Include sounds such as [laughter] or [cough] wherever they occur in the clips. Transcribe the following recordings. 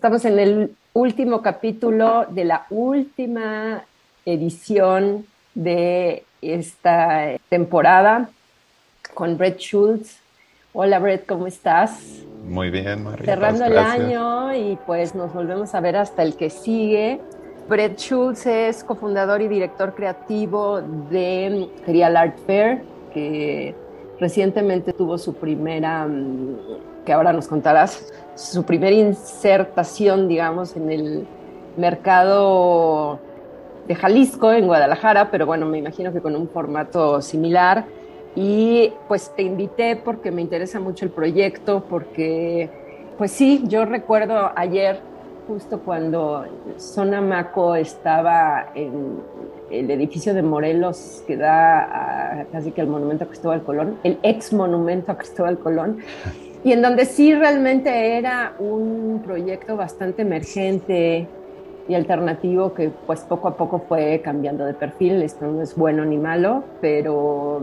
Estamos en el último capítulo de la última edición de esta temporada con Brett Schultz. Hola Brett, ¿cómo estás? Muy bien, María. Cerrando el año y pues nos volvemos a ver hasta el que sigue. Brett Schultz es cofundador y director creativo de Serial Art Fair, que recientemente tuvo su primera, mm, que ahora nos contarás, su primera insertación, digamos, en el mercado de Jalisco, en Guadalajara, pero bueno, me imagino que con un formato similar. Y pues te invité porque me interesa mucho el proyecto, porque pues sí, yo recuerdo ayer, justo cuando Zona Maco estaba en el edificio de Morelos que da a, casi que al monumento a Cristóbal Colón, el ex monumento a Cristóbal Colón, [laughs] y en donde sí realmente era un proyecto bastante emergente y alternativo que pues poco a poco fue cambiando de perfil, esto no es bueno ni malo, pero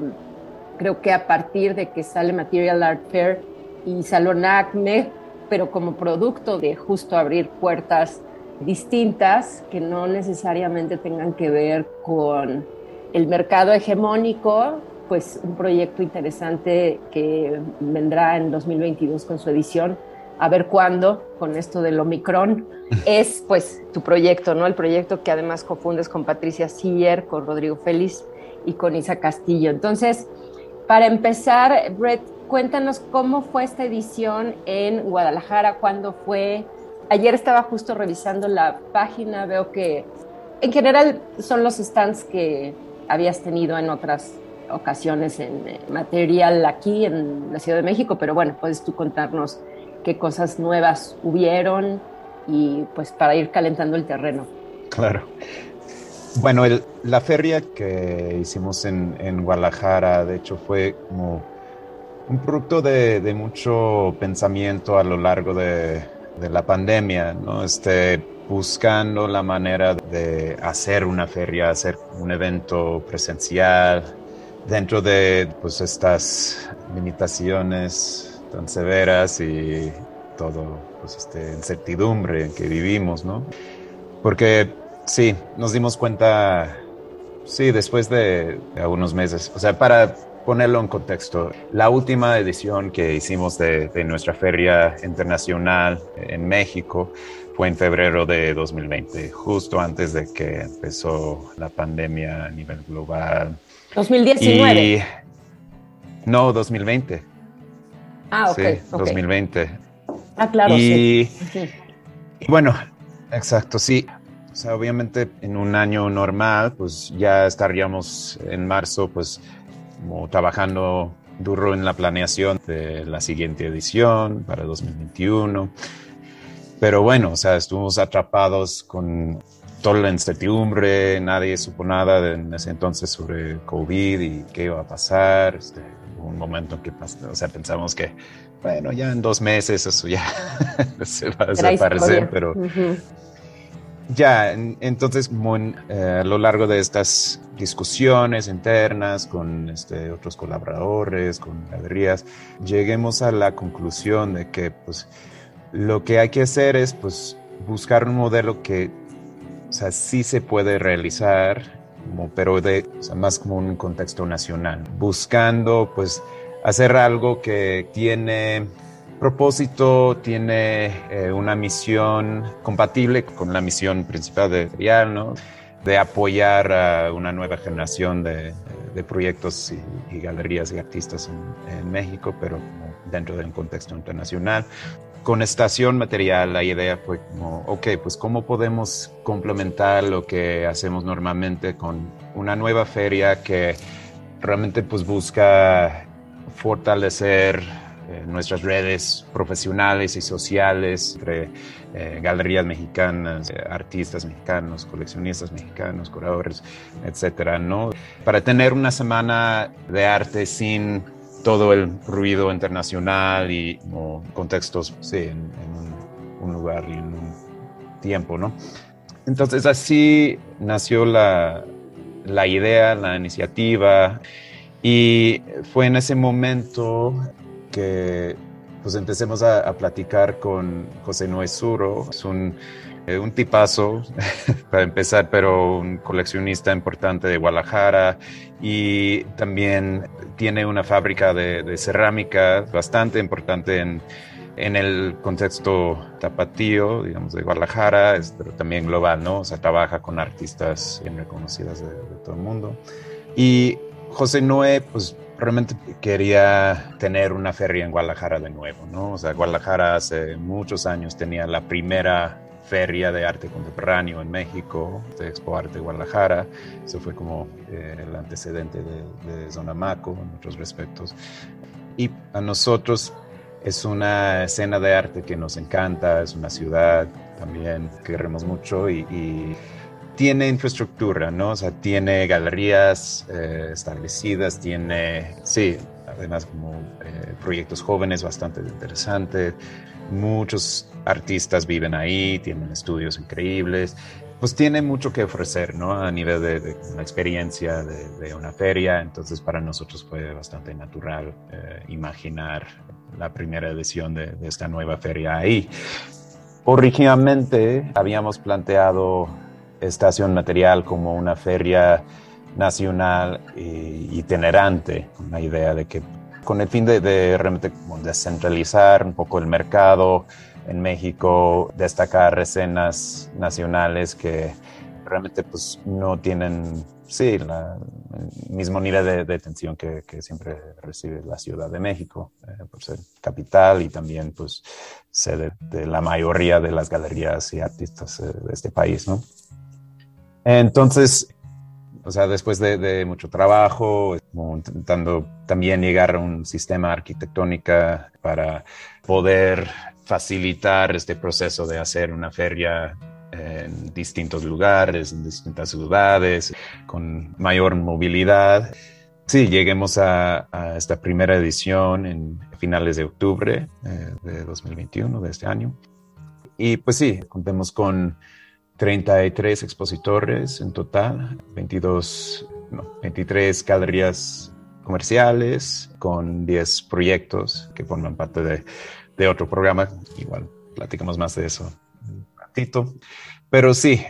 creo que a partir de que sale Material Art Fair y Salón Acme, pero como producto de justo abrir puertas distintas que no necesariamente tengan que ver con el mercado hegemónico, pues un proyecto interesante que vendrá en 2022 con su edición. A ver cuándo, con esto del Omicron, [laughs] es pues tu proyecto, ¿no? El proyecto que además confundes con Patricia Siller, con Rodrigo Félix y con Isa Castillo. Entonces, para empezar, Brett, cuéntanos cómo fue esta edición en Guadalajara, cuándo fue. Ayer estaba justo revisando la página, veo que en general son los stands que habías tenido en otras ocasiones en eh, material aquí en la Ciudad de México, pero bueno, puedes tú contarnos qué cosas nuevas hubieron y pues para ir calentando el terreno. Claro. Bueno, la feria que hicimos en, en, Guadalajara, de hecho, fue como un producto de, de mucho pensamiento a lo largo de, de, la pandemia, ¿no? Este, buscando la manera de hacer una feria, hacer un evento presencial, dentro de pues, estas limitaciones tan severas y todo, pues, este, incertidumbre en que vivimos, ¿no? Porque sí, nos dimos cuenta, sí, después de, de algunos meses, o sea, para ponerlo en contexto, la última edición que hicimos de, de, nuestra feria internacional en México fue en febrero de 2020, justo antes de que empezó la pandemia a nivel global, 2019. Y... No, 2020. Ah, ok. Sí, okay. 2020. Ah, claro, y... sí. Y bueno, exacto, sí. O sea, obviamente en un año normal, pues ya estaríamos en marzo, pues como trabajando duro en la planeación de la siguiente edición para 2021. Pero bueno, o sea, estuvimos atrapados con toda la incertidumbre, nadie supo nada en ese entonces sobre COVID y qué iba a pasar. Este, un momento en que o sea, pensamos que, bueno, ya en dos meses eso ya [laughs] se va a desaparecer, pero uh -huh. ya, entonces eh, a lo largo de estas discusiones internas con este, otros colaboradores, con galerías, lleguemos a la conclusión de que pues lo que hay que hacer es pues buscar un modelo que o sea, sí se puede realizar, pero de, más como un contexto nacional, buscando pues hacer algo que tiene propósito, tiene eh, una misión compatible con la misión principal de Real, ¿no? de apoyar a una nueva generación de, proyectos y, y, galerías y artistas en, en México, pero dentro de un contexto internacional con estación material la idea fue como, ok, pues cómo podemos complementar lo que hacemos normalmente con una nueva feria que realmente pues busca fortalecer eh, nuestras redes profesionales y sociales entre eh, galerías mexicanas, eh, artistas mexicanos, coleccionistas mexicanos, curadores, etcétera, ¿no? Para tener una semana de arte sin todo el ruido internacional y contextos, sí, en, un, lugar y en un tiempo, ¿no? Entonces así nació la, la idea, la iniciativa y fue en ese momento que pues empecemos a, platicar con José Noé Suro. Es un, un tipazo, [laughs] para empezar, pero un coleccionista importante de Guadalajara y también tiene una fábrica de, cerámica bastante importante en, en el contexto tapatío, digamos, de Guadalajara, pero también global, ¿no? O sea, trabaja con artistas bien reconocidas de, de todo el mundo. Y José Noé, pues realmente quería tener una feria en Guadalajara de nuevo, ¿no? O sea, Guadalajara hace muchos años tenía la primera feria de arte contemporáneo en México, de Expo Arte Guadalajara. Eso fue como eh, el antecedente de, de Zonamaco en otros respectos. Y a nosotros es una escena de arte que nos encanta, es una ciudad también que queremos mucho y, y tiene infraestructura, ¿no? O sea, tiene galerías eh, establecidas, tiene, sí, además como eh, proyectos jóvenes bastante interesantes. Muchos artistas viven ahí, tienen estudios increíbles. Pues tiene mucho que ofrecer, ¿no? A nivel de, de una experiencia de, una feria. Entonces, para nosotros fue bastante natural eh, imaginar la primera edición de, de esta nueva feria ahí. Originalmente habíamos planteado Estación Material como una feria nacional y itinerante, una idea de que con el fin de, realmente descentralizar un poco el mercado en México, destacar escenas nacionales que realmente pues no tienen, sí, la, mismo nivel de, de atención que, que, siempre recibe la Ciudad de México, eh, por ser capital y también pues sede de la mayoría de las galerías y artistas eh, de este país, ¿no? Entonces, o sea, después de, mucho trabajo, intentando también llegar a un sistema arquitectónico para poder facilitar este proceso de hacer una feria en distintos lugares, en distintas ciudades, con mayor movilidad. Sí, lleguemos a, esta primera edición en finales de octubre eh, de 2021, de este año. Y pues sí, contemos con 33 expositores en total, 22, no, 23 galerías comerciales con 10 proyectos que forman parte de, de, otro programa. Igual platicamos más de eso un ratito. Pero sí,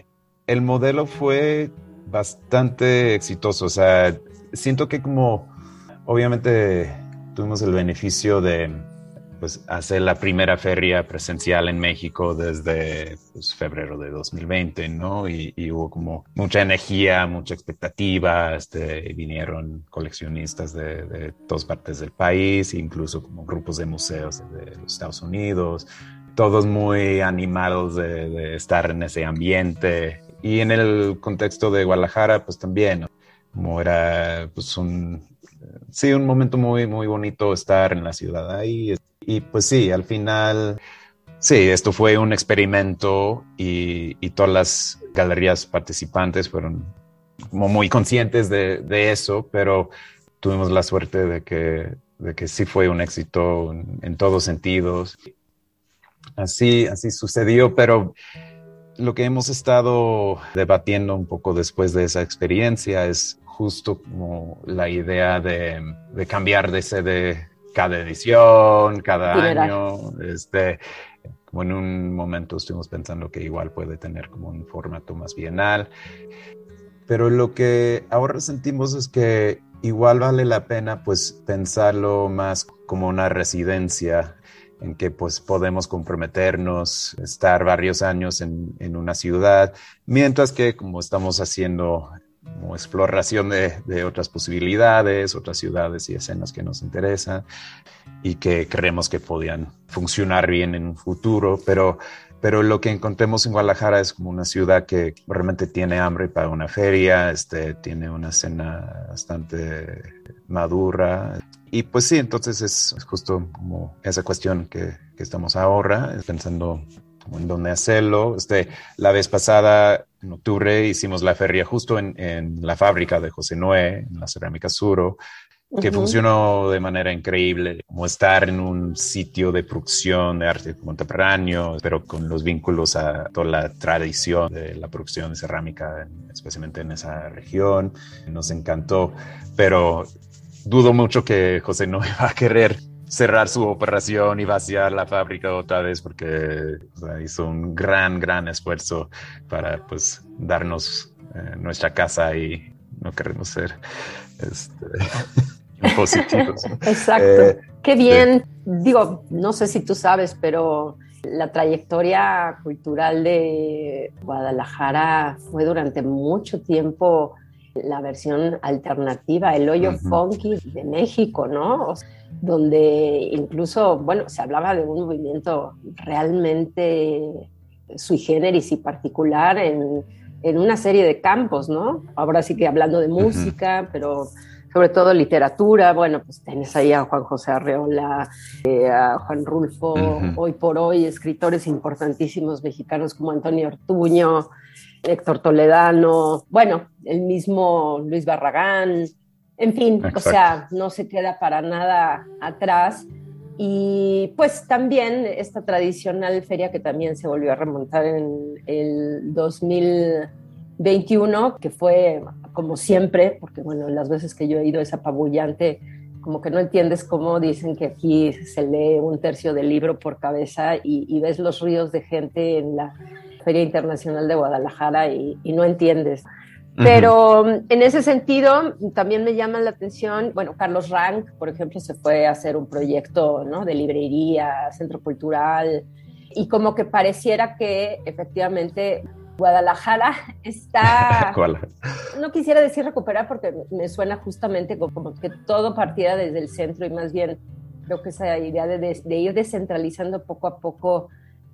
el modelo fue bastante exitoso. O sea, siento que como obviamente tuvimos el beneficio de pues, hacer la primera feria presencial en México desde pues, febrero de 2020, ¿no? Y, hubo como mucha energía, mucha expectativa, este, vinieron coleccionistas de, todas partes del país, incluso como grupos de museos de los Estados Unidos, todos muy animados de, de estar en ese ambiente. Y en el contexto de Guadalajara, pues también, como era pues un, sí, un momento muy, muy bonito estar en la ciudad ahí. Y pues sí, al final, sí, esto fue un experimento y, todas las galerías participantes fueron como muy conscientes de, eso, pero tuvimos la suerte de que, de que sí fue un éxito en, todos sentidos. Así, así sucedió, pero lo que hemos estado debatiendo un poco después de esa experiencia es justo como la idea de, de cambiar de sede cada edición, cada año. Este, como en un momento estuvimos pensando que igual puede tener como un formato más bienal. Pero lo que ahora sentimos es que igual vale la pena pues pensarlo más como una residencia en que pues podemos comprometernos, estar varios años en, en una ciudad, mientras que como estamos haciendo como exploración de, otras posibilidades, otras ciudades y escenas que nos interesan y que creemos que podían funcionar bien en un futuro, pero, pero lo que encontremos en Guadalajara es como una ciudad que realmente tiene hambre para una feria, este, tiene una escena bastante madura, Y pues sí, entonces es, justo como esa cuestión que, que estamos ahora, pensando en dónde hacerlo. Este, la vez pasada, en octubre, hicimos la feria justo en, en la fábrica de José Noé, en la Cerámica Suro, que funcionó de manera increíble, como estar en un sitio de producción de arte contemporáneo, pero con los vínculos a toda la tradición de la producción de cerámica, especialmente en esa región. Nos encantó, pero dudo mucho que José no iba [laughs] a querer cerrar su operación y vaciar la fábrica otra vez porque hizo un gran, gran esfuerzo para pues darnos eh, nuestra casa y no queremos ser este, [laughs] positivos. Exacto. Eh, Qué bien. Digo, no sé si tú sabes, pero la trayectoria cultural de Guadalajara fue durante mucho tiempo la versión alternativa, el hoyo funky de México, ¿no? donde incluso, bueno, se hablaba de un movimiento realmente sui generis y particular en, en una serie de campos, ¿no? Ahora sí que hablando de música, pero sobre todo literatura, bueno, pues tienes ahí a Juan José Arreola, eh, a Juan Rulfo, hoy por hoy, escritores importantísimos mexicanos como Antonio Ortuño, Héctor Toledano, bueno, el mismo Luis Barragán, en fin, o sea, no se queda para nada atrás. Y pues también esta tradicional feria que también se volvió a remontar en el 2021, que fue como siempre, porque bueno, las veces que yo he ido es apabullante, como que no entiendes cómo dicen que aquí se lee un tercio del libro por cabeza y, ves los ríos de gente en la Feria Internacional de Guadalajara y, y no entiendes. Pero en ese sentido, también me llama la atención, bueno, Carlos Rank, por ejemplo, se fue a hacer un proyecto ¿no? de librería, centro cultural, y como que pareciera que efectivamente Guadalajara [laughs] está, [laughs] no quisiera decir recuperar porque me suena justamente como que todo partía desde el centro y más bien creo que esa idea de, de ir descentralizando poco a poco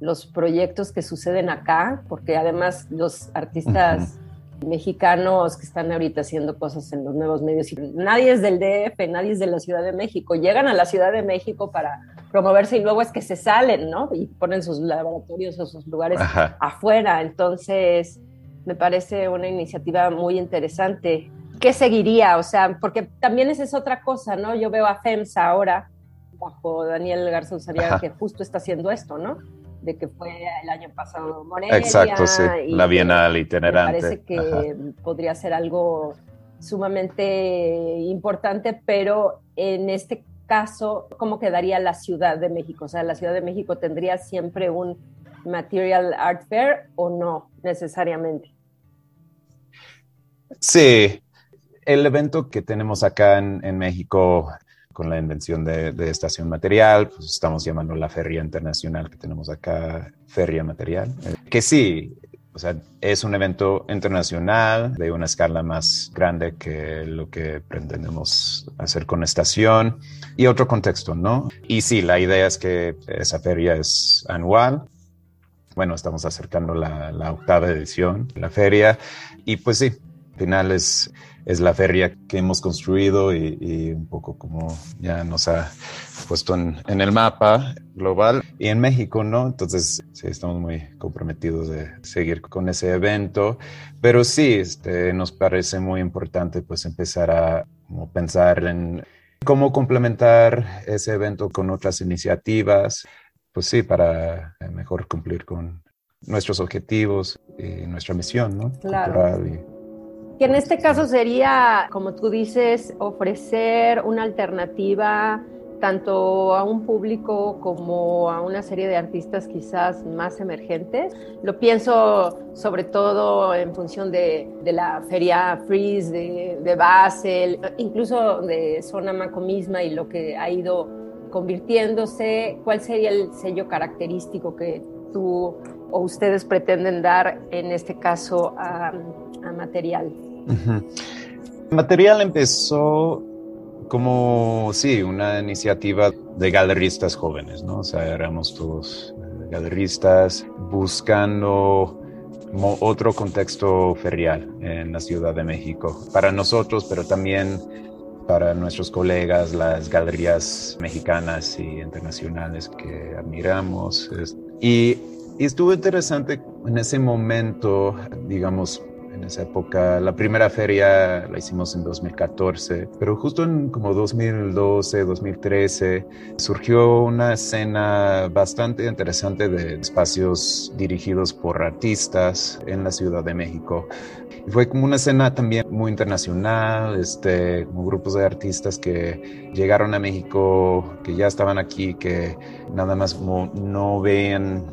los proyectos que suceden acá, porque además los artistas mexicanos que están ahorita haciendo cosas en los nuevos medios. Y nadie es del DF, nadie es de la Ciudad de México. Llegan a la Ciudad de México para promoverse y luego es que se salen, ¿no? Y ponen sus laboratorios o sus lugares afuera. Entonces, me parece una iniciativa muy interesante. ¿Qué seguiría? O sea, porque también esa es otra cosa, ¿no? Yo veo a FEMSA ahora, bajo Daniel Garzón Saria, que justo está haciendo esto, ¿no? De que fue el año pasado Morelia. Exacto, sí, la Bienal itinerante. Me parece que podría ser algo sumamente importante, pero en este caso, ¿cómo quedaría la Ciudad de México? O sea, ¿la Ciudad de México tendría siempre un Material Art Fair o no necesariamente? Sí, el evento que tenemos acá en, en México con la invención de, estación material, pues estamos llamando la feria internacional que tenemos acá, feria material, eh, que sí, o sea, es un evento internacional de una escala más grande que lo que pretendemos hacer con estación y otro contexto, ¿no? Y sí, la idea es que esa feria es anual. Bueno, estamos acercando la, octava edición de la feria y pues sí, final es es la feria que hemos construido y, un poco como ya nos ha puesto en, el mapa global y en México, ¿no? Entonces, sí, estamos muy comprometidos de seguir con ese evento, pero sí, este, nos parece muy importante pues empezar a pensar en cómo complementar ese evento con otras iniciativas, pues sí, para mejor cumplir con nuestros objetivos y nuestra misión, ¿no? Claro. Que en este caso sería, como tú dices, ofrecer una alternativa tanto a un público como a una serie de artistas quizás más emergentes. Lo pienso sobre todo en función de, la feria Freeze de, de, Basel, incluso de Sonamaco misma y lo que ha ido convirtiéndose. ¿Cuál sería el sello característico que tú o ustedes pretenden dar en este caso a, material? Material empezó como, sí, una iniciativa de galeristas jóvenes, ¿no? O sea, éramos todos eh, galeristas buscando otro contexto ferial en la Ciudad de México para nosotros, pero también para nuestros colegas, las galerías mexicanas y internacionales que admiramos. Y estuvo interesante en ese momento, digamos, en esa época. La primera feria la hicimos en 2014, pero justo en como 2012, 2013 surgió una escena bastante interesante de espacios dirigidos por artistas en la Ciudad de México. fue como una escena también muy internacional, este, como grupos de artistas que llegaron a México, que ya estaban aquí, que nada más como no veían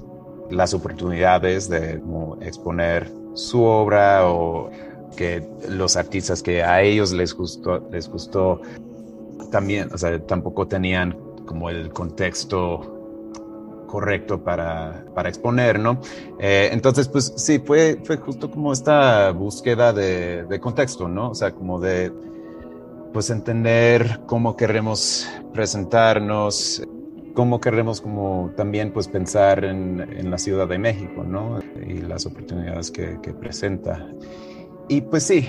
las oportunidades de exponer su obra o que los artistas que a ellos les gustó, les gustó también, o sea, tampoco tenían como el contexto correcto para, para exponer, ¿no? Eh, entonces, pues sí, fue, fue justo como esta búsqueda de, de, contexto, ¿no? O sea, como de, pues entender cómo queremos presentarnos, cómo queremos como también pues pensar en, en, la Ciudad de México, ¿no? Y las oportunidades que, que, presenta. Y pues sí,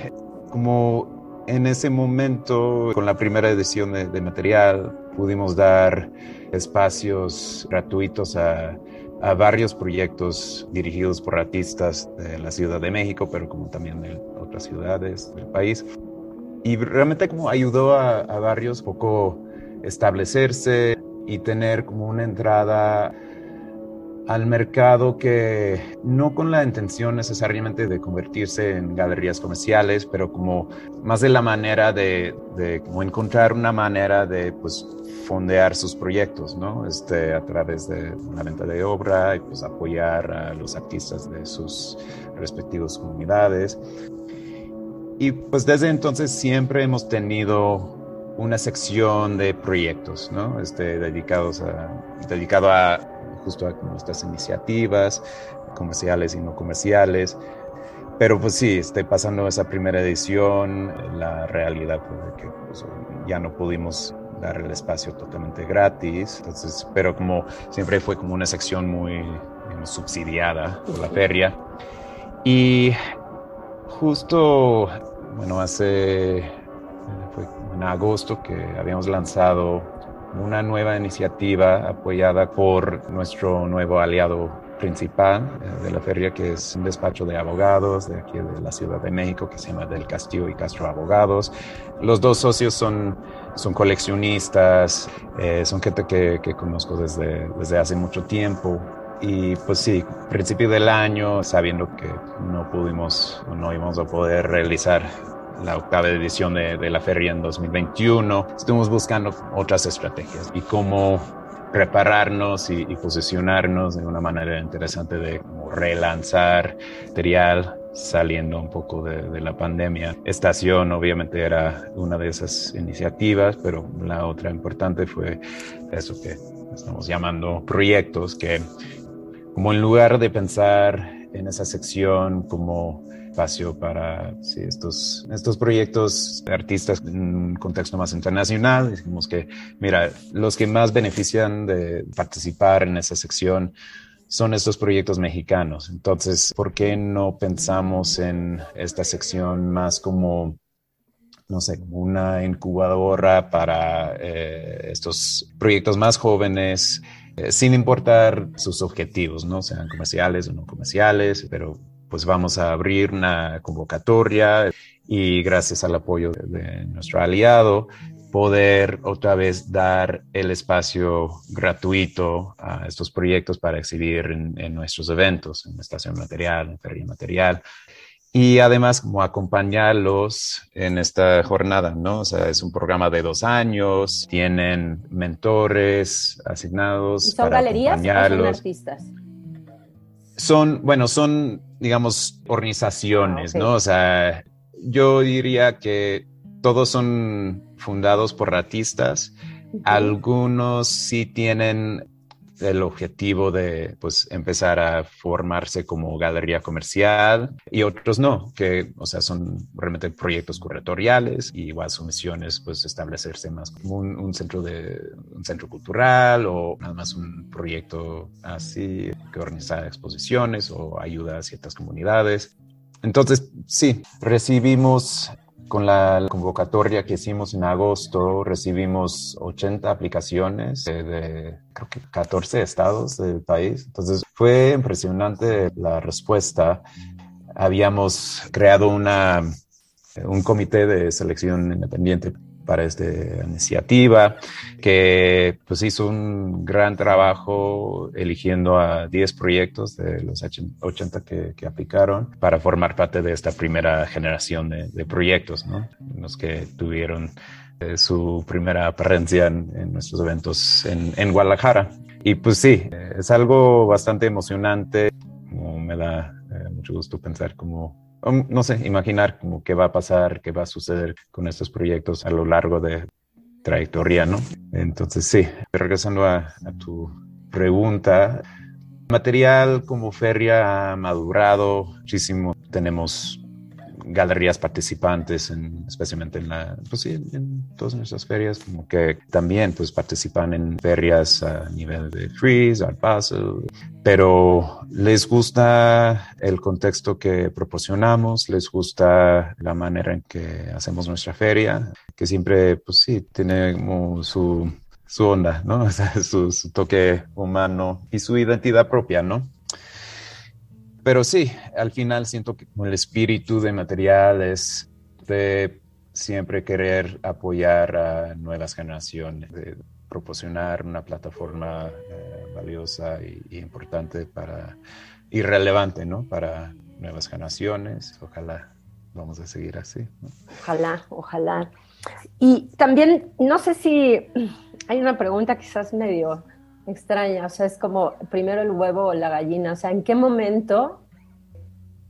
como en ese momento, con la primera edición de, de material, pudimos dar espacios gratuitos a, a, varios proyectos dirigidos por artistas de la Ciudad de México, pero como también de otras ciudades del país. Y realmente como ayudó a, a varios poco establecerse, y tener como una entrada al mercado que no con la intención necesariamente de convertirse en galerías comerciales, pero como más de la manera de, como encontrar una manera de pues fondear sus proyectos, ¿no? Este, a través de una venta de obra y pues apoyar a los artistas de sus respectivas comunidades. Y pues desde entonces siempre hemos tenido una sección de proyectos, ¿no? Este, dedicados a, dedicado a justo a nuestras iniciativas comerciales y no comerciales. Pero pues sí, estoy pasando esa primera edición, la realidad fue que pues, ya no pudimos dar el espacio totalmente gratis, entonces, pero como siempre fue como una sección muy subsidiada por la feria. Y justo, bueno, hace fue en agosto que habíamos lanzado una nueva iniciativa apoyada por nuestro nuevo aliado principal eh, de la feria, que es un despacho de abogados de aquí de la Ciudad de México, que se llama Del Castillo y Castro Abogados. Los dos socios son, son coleccionistas, eh, son gente que, que conozco desde, desde hace mucho tiempo. Y pues sí, principio del año, sabiendo que no pudimos, no íbamos a poder realizar la octava edición de, la feria en 2021. Estuvimos buscando otras estrategias y cómo prepararnos y, posicionarnos de una manera interesante de relanzar material saliendo un poco de, la pandemia. Estación obviamente era una de esas iniciativas, pero la otra importante fue eso que estamos llamando proyectos, que como en lugar de pensar en esa sección como espacio para estos, estos proyectos de artistas en un contexto más internacional. Dijimos que, mira, los que más benefician de participar en esa sección son estos proyectos mexicanos. Entonces, ¿por qué no pensamos en esta sección más como no sé, una incubadora para eh, estos proyectos más jóvenes, eh, sin importar sus objetivos, ¿no? Sean comerciales o no comerciales, pero pues vamos a abrir una convocatoria y gracias al apoyo de, nuestro aliado poder otra vez dar el espacio gratuito a estos proyectos para exhibir en, nuestros eventos, en Estación Material, en Feria Material. Y además, como acompañarlos en esta jornada, ¿no? O sea, es un programa de dos años, tienen mentores asignados. ¿Y son galerías o son artistas? Son, bueno, son, digamos, organizaciones, ah, ¿no? O sea, yo diría que todos son fundados por artistas. Algunos sí tienen el objetivo de pues empezar a formarse como galería comercial y otros no, que o sea son realmente proyectos curatoriales y igual su misión es pues establecerse más como un, centro de un centro cultural o nada más un proyecto así que organiza exposiciones o ayuda a ciertas comunidades. Entonces, sí, recibimos con la convocatoria que hicimos en agosto, recibimos 80 aplicaciones de, creo que 14 estados del país. Entonces fue impresionante la respuesta. Habíamos creado una, un comité de selección independiente para esta iniciativa, que pues hizo un gran trabajo eligiendo a 10 proyectos de los 80 que, que aplicaron para formar parte de esta primera generación de, de proyectos, ¿no? Los que tuvieron eh, su primera apariencia en, en nuestros eventos en, en, Guadalajara. Y pues sí, es algo bastante emocionante, como me da eh, mucho gusto pensar como Um, no sé, imaginar como qué va a pasar, qué va a suceder con estos proyectos a lo largo de trayectoria, ¿no? Entonces, sí, regresando a, a tu pregunta, material como feria ha madurado muchísimo. Tenemos galerías participantes, en, especialmente en la, pues sí, en todas nuestras ferias, como que también pues participan en ferias a nivel de Freeze, Art Basel, pero les gusta el contexto que proporcionamos, les gusta la manera en que hacemos nuestra feria, que siempre, pues sí, tiene su, su onda, ¿no? [laughs] Su toque humano y su identidad propia, ¿no? Pero sí, al final siento que el espíritu de material es de siempre querer apoyar a nuevas generaciones, de proporcionar una plataforma eh, valiosa y, importante para, y relevante, ¿no? Para nuevas generaciones. Ojalá vamos a seguir así. Ojalá, ojalá. Y también, no sé si hay una pregunta quizás medio extraña, o sea, es como primero el huevo o la gallina, o sea, ¿en qué momento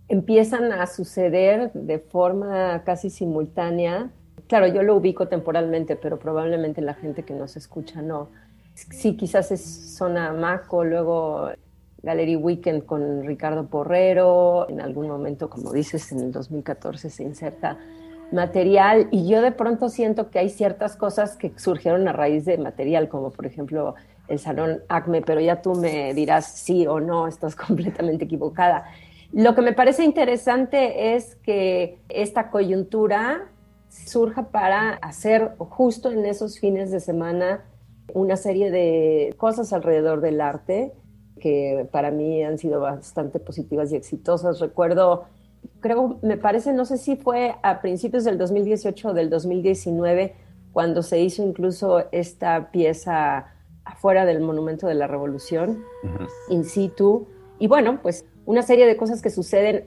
empiezan a suceder de forma casi simultánea? Claro, yo lo ubico temporalmente, pero probablemente la gente que nos escucha no. Sí, quizás es zona Maco, luego Gallery Weekend con Ricardo Porrero, en algún momento, como dices, en el 2014 se inserta material y yo de pronto siento que hay ciertas cosas que surgieron a raíz de material, como por ejemplo el Salón ACME, pero ya tú me dirás sí o no, estás [laughs] completamente equivocada. Lo que me parece interesante es que esta coyuntura surja para hacer justo en esos fines de semana una serie de cosas alrededor del arte que para mí han sido bastante positivas y exitosas. Recuerdo, creo, me parece, no sé si fue a principios del 2018 o del 2019, cuando se hizo incluso esta pieza afuera del Monumento de la Revolución, uh -huh. in situ. Y bueno, pues una serie de cosas que suceden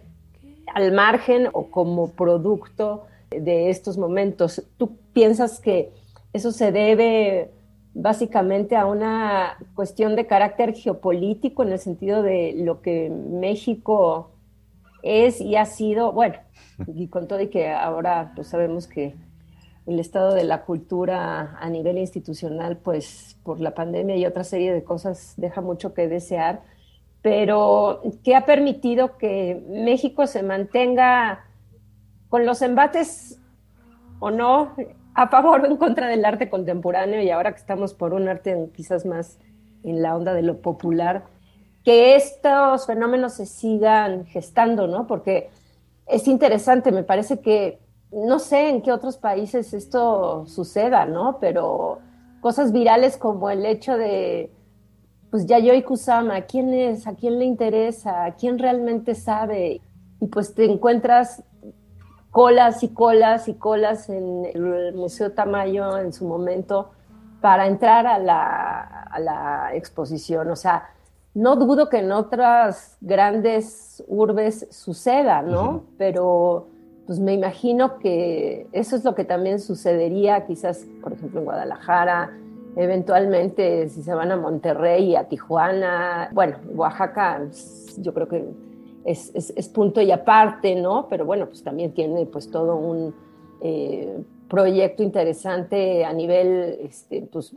al margen o como producto de estos momentos. ¿Tú piensas que eso se debe básicamente a una cuestión de carácter geopolítico en el sentido de lo que México es y ha sido, bueno, y con todo y que ahora pues sabemos que el estado de la cultura a nivel institucional, pues por la pandemia y otra serie de cosas deja mucho que desear, pero que ha permitido que México se mantenga con los embates o no a favor o en contra del arte contemporáneo y ahora que estamos por un arte quizás más en la onda de lo popular, que estos fenómenos se sigan gestando, ¿no? Porque es interesante, me parece que no sé en qué otros países esto suceda, ¿no? Pero cosas virales como el hecho de, pues Yayoi Kusama, ¿quién es? ¿A quién le interesa? ¿A quién realmente sabe? Y pues te encuentras colas y colas y colas en el Museo Tamayo en su momento para entrar a la, a la exposición. O sea, no dudo que en otras grandes urbes suceda, ¿no? Uh -huh. Pero pues me imagino que eso es lo que también sucedería quizás, por ejemplo, en Guadalajara, eventualmente si se van a Monterrey a Tijuana, bueno, Oaxaca yo creo que es punto y aparte, ¿no? Pero bueno, pues también tiene pues todo un eh, proyecto interesante a nivel este, pues,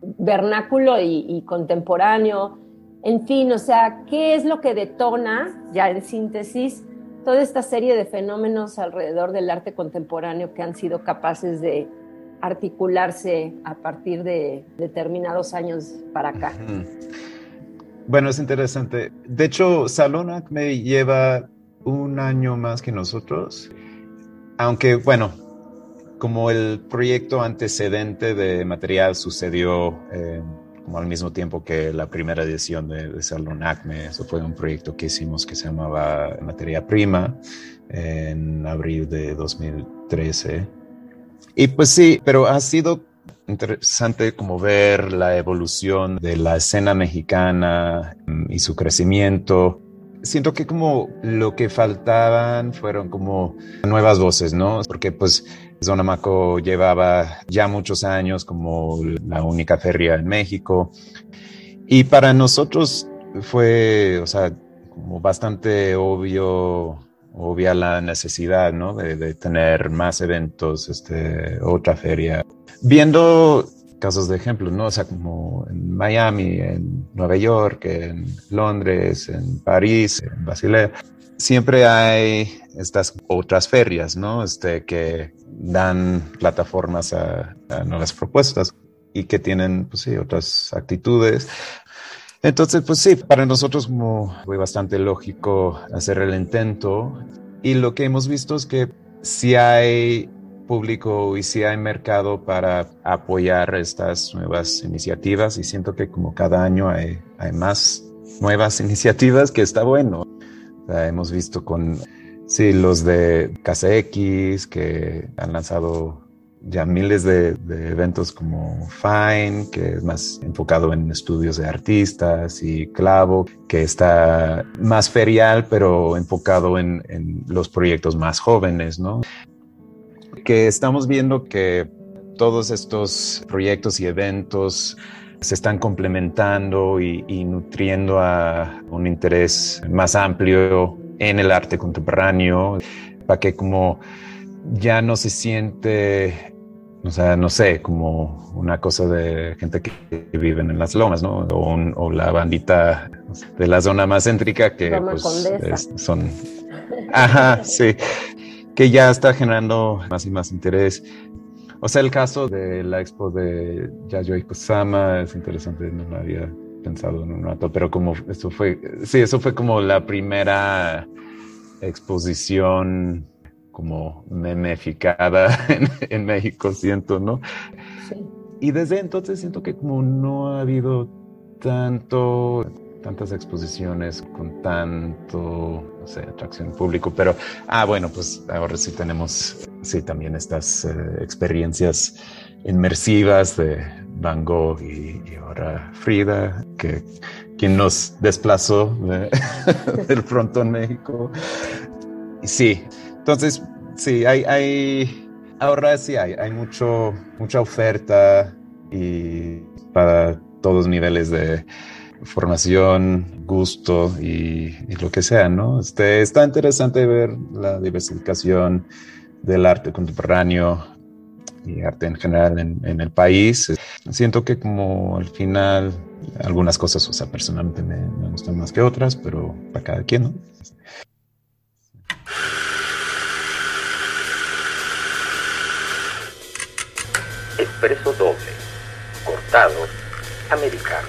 vernáculo y, y contemporáneo. En fin, o sea, ¿qué es lo que detona, ya en síntesis, toda esta serie de fenómenos alrededor del arte contemporáneo que han sido capaces de articularse a partir de determinados años para acá. Bueno, es interesante. De hecho, Salón Acme lleva un año más que nosotros aunque bueno, como el proyecto antecedente de material sucedió eh, como al mismo tiempo que la primera edición de, de, Salón Acme, eso fue un proyecto que hicimos que se llamaba Materia Prima en abril de 2013. Y pues sí, pero ha sido interesante como ver la evolución de la escena mexicana mm, y su crecimiento. Siento que como lo que faltaban fueron como nuevas voces, ¿no? Porque pues Zonamaco llevaba ya muchos años como la única feria en México. Y para nosotros fue, o sea, como bastante obvio, obvia la necesidad, ¿no? De, tener más eventos, este, otra feria. Viendo casos de ejemplo, ¿no? O sea, como en Miami, en Nueva York, en Londres, en París, en Basilea, siempre hay estas otras ferias, ¿no? Este, que dan plataformas a, nuevas propuestas y que tienen, pues sí, otras actitudes. Entonces, pues sí, para nosotros como fue bastante lógico hacer el intento y lo que hemos visto es que si hay público y si hay mercado para apoyar estas nuevas iniciativas y siento que como cada año hay, hay más nuevas [laughs] iniciativas que está bueno. Hemos visto con Sí, los de KCX que han lanzado ya miles de, de, eventos como Fine, que es más enfocado en estudios de artistas, y Clavo, que está más ferial, pero enfocado en, en los proyectos más jóvenes, ¿no? Que estamos viendo que todos estos proyectos y eventos se están complementando y, y nutriendo a un interés más amplio en el arte contemporáneo, para que como ya no se siente, o sea, no sé, como una cosa de gente que vive en las lomas, ¿no? O, un, o la bandita de la zona más céntrica que pues, es, son... Ajá, sí, que ya está generando más y más interés. O sea, el caso de la expo de Yayoi Kusama es interesante, no lo había pensado en un rato, pero como eso fue, sí, eso fue como la primera exposición como memeficada [laughs] en, en México, siento, ¿no? Sí. Y desde entonces siento que como no ha habido tanto, tantas exposiciones con tanto, sé, atracción público, pero, ah, bueno, pues ahora sí tenemos, sí, también estas eh, experiencias inmersivas de Van Gogh y, ahora Frida, que quien nos desplazó de, [laughs] del frontón México. Sí, entonces, sí, hay, hay, ahora sí hay, hay mucho, mucha oferta y para todos niveles de formación, gusto y, lo que sea, ¿no? Este, está interesante ver la diversificación del arte contemporáneo y arte en general en, en, el país. Siento que como al final algunas cosas, o sea, personalmente me, me gustan más que otras, pero para cada quien, ¿no? Expreso doble, cortado, americano,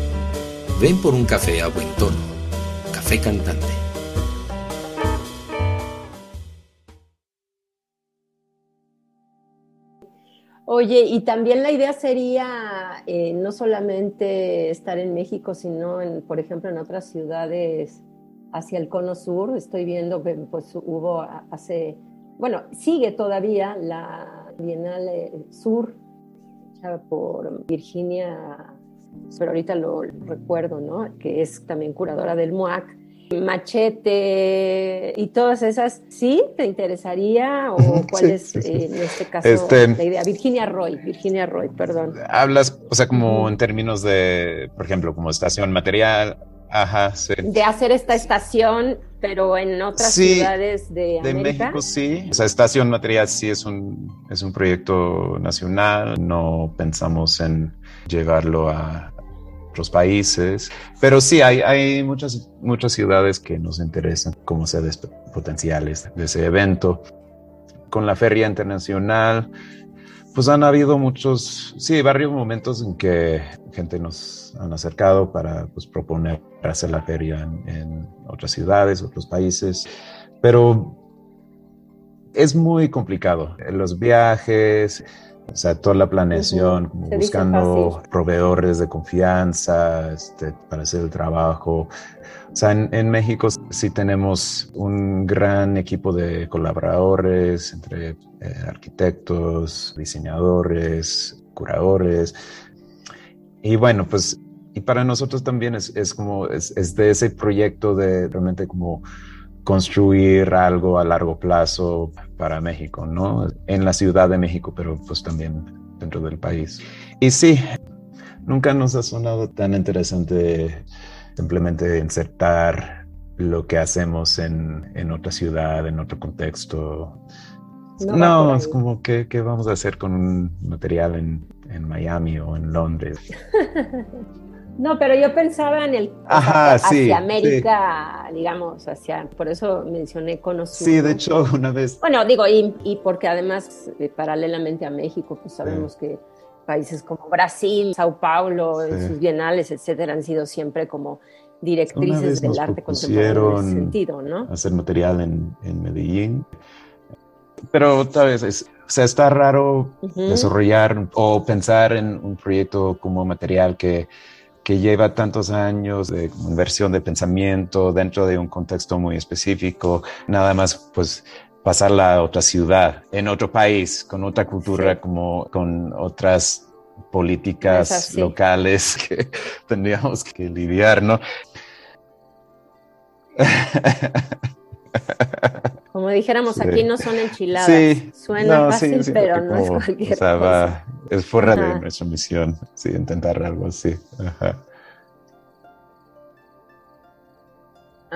Ven por un café a buen tono. Café cantante. Oye, y también la idea sería eh, no solamente estar en México, sino, en, por ejemplo, en otras ciudades hacia el cono sur. Estoy viendo que pues, hubo hace, bueno, sigue todavía la Bienal Sur por Virginia, pero ahorita lo recuerdo, ¿no? Que es también curadora del MUAC Machete y todas esas, ¿sí? ¿Te interesaría? ¿O cuál sí, es sí, sí. Eh, en este caso este, la idea? Virginia Roy, Virginia Roy, perdón. Hablas, o sea, como en términos de, por ejemplo, como estación material, Ajá, sí. de hacer esta estación, pero en otras ciudades de, De América. México sí. O sea, Estación Material sí es un, es un proyecto nacional. No pensamos en llevarlo a otros países. Pero sí, hay, hay muchas, muchas ciudades que nos interesan como sedes potenciales de ese evento. Con la Feria Internacional, pues han habido muchos, sí, varios momentos en que gente nos han acercado para pues, proponer hacer la feria en, en otras ciudades, otros países, pero es muy complicado. Los viajes, o sea, toda la planeación, como Se dice buscando proveedores de confianza este, para hacer el trabajo. O sea, en, en México sí tenemos un gran equipo de colaboradores entre eh, arquitectos, diseñadores, curadores. Y bueno, pues, y para nosotros también es, es como, es, es de ese proyecto de realmente como construir algo a largo plazo para México, ¿no? En la Ciudad de México, pero pues también dentro del país. Y sí, nunca nos ha sonado tan interesante simplemente insertar lo que hacemos en, en otra ciudad, en otro contexto. No No, es como que qué vamos a hacer con un material en, en Miami o en Londres. [laughs] No, pero yo pensaba en el Ajá, sea, sí, hacia América, digamos, hacia, por eso mencioné Cono Sur, Sí, de hecho, una vez. Bueno, digo, y, y porque además, eh, paralelamente a México, pues sabemos que países como Brasil, Sao Paulo, en sus bienales, etcétera, han sido siempre como directrices del arte contemporáneo en ese sentido, ¿no? hacer material en, en Medellín. Pero otra vez, es, o sea, está raro desarrollar o pensar en un proyecto como material que, que lleva tantos años de como inversión de pensamiento dentro de un contexto muy específico, nada más pues pasarla a otra ciudad, en otro país, con otra cultura, Sí. como con otras políticas así. locales [laughs] que tendríamos que lidiar, ¿no? [laughs] Como dijéramos, Sí. aquí no son enchiladas. Sí, Suena no, fácil, sí, pero no es cualquier o sea, cosa. va- es fuera Ajá. de nuestra misión, sí, intentar algo así. Ajá.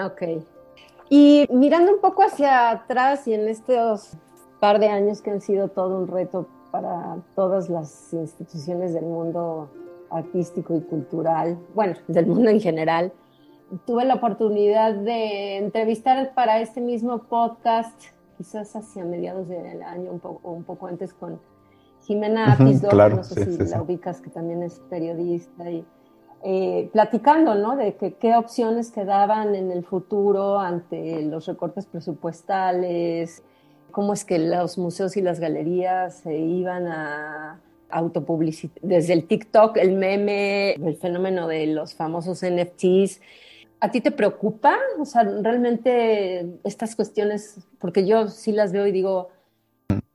Ok. Y mirando un poco hacia atrás y en estos par de años que han sido todo un reto para todas las instituciones del mundo artístico y cultural, bueno, del mundo en general, tuve la oportunidad de entrevistar para este mismo podcast, quizás hacia mediados del año, un poco, un poco antes, con Jimena Ujú, Apisdorf, claro, no sé sí, si sí, la sí. ubicas, que también es periodista y eh, platicando, ¿no? De que qué opciones quedaban en el futuro ante los recortes presupuestales, cómo es que los museos y las galerías se iban a autopublicitar, desde el TikTok, el meme, el fenómeno de los famosos NFTs. ¿A ti te preocupa? O sea, realmente estas cuestiones, porque yo sí las veo y digo,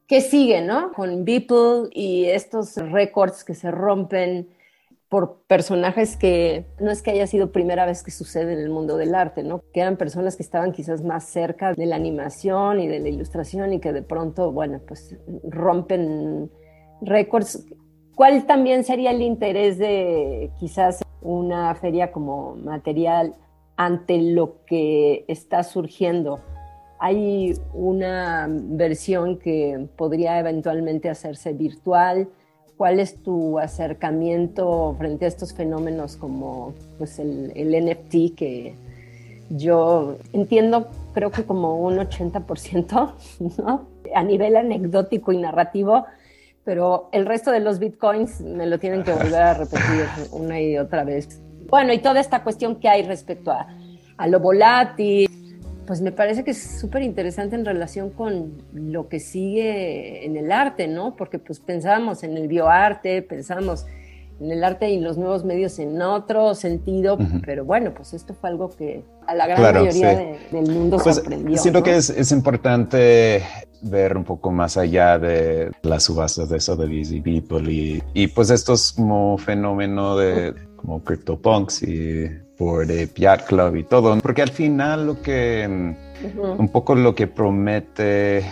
¿qué sigue, no? Con Beeple y estos récords que se rompen por personajes que no es que haya sido primera vez que sucede en el mundo del arte, ¿no? Que eran personas que estaban quizás más cerca de la animación y de la ilustración y que de pronto, bueno, pues rompen récords. ¿Cuál también sería el interés de quizás una feria como material ante lo que está surgiendo? Hay una versión que podría eventualmente hacerse virtual. ¿Cuál es tu acercamiento frente a estos fenómenos como pues, el, NFT que yo entiendo, creo que como un 80%, [laughs] ¿no? A nivel anecdótico y narrativo, pero el resto de los bitcoins me lo tienen que volver a repetir una y otra vez. Bueno, y toda esta cuestión que hay respecto a, a lo volátil, pues me parece que es súper interesante en relación con lo que sigue en el arte, ¿no? Porque pues pensábamos en el bioarte, pensamos en el arte y los nuevos medios en otro sentido, pero bueno, pues esto fue algo que a la gran Claro, mayoría sí. de- del mundo Pues sorprendió. siento ¿no? que es, es importante ver un poco más allá de las subastas de Sotheby's y Beeple y, y pues estos como fenómeno de como CryptoPunks y Bored Ape Yacht Club y todo, porque al final lo que mm, un poco lo que promete,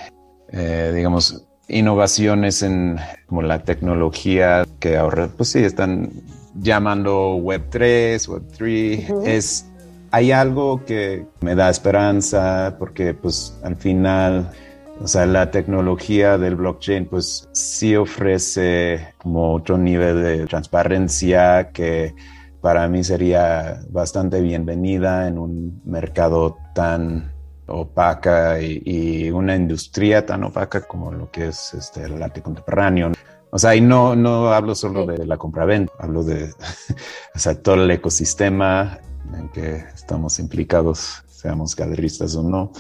eh, digamos, innovaciones en como la tecnología que ahora, pues sí, están llamando Web 3, Web 3, Ujú. es hay algo que me da esperanza porque pues al final, o sea, la tecnología del blockchain pues sí ofrece como otro nivel de transparencia que para mí sería bastante bienvenida en un mercado tan opaca y, una industria tan opaca como lo que es este, el arte contemporáneo. O sea, y no, no hablo solo de la compraventa, hablo de [laughs] o sea, todo el ecosistema en que estamos implicados, seamos galeristas o no.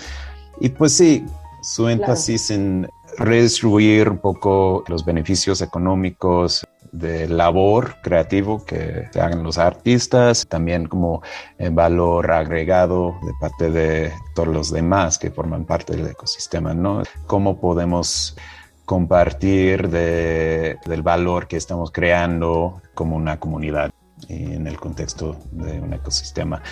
Y pues sí, su énfasis en redistribuir un poco los beneficios económicos de labor creativo que hagan los artistas, también como el valor agregado de parte de todos los demás que forman parte del ecosistema, ¿no? Cómo podemos compartir del valor que estamos creando como una comunidad en el contexto de un ecosistema.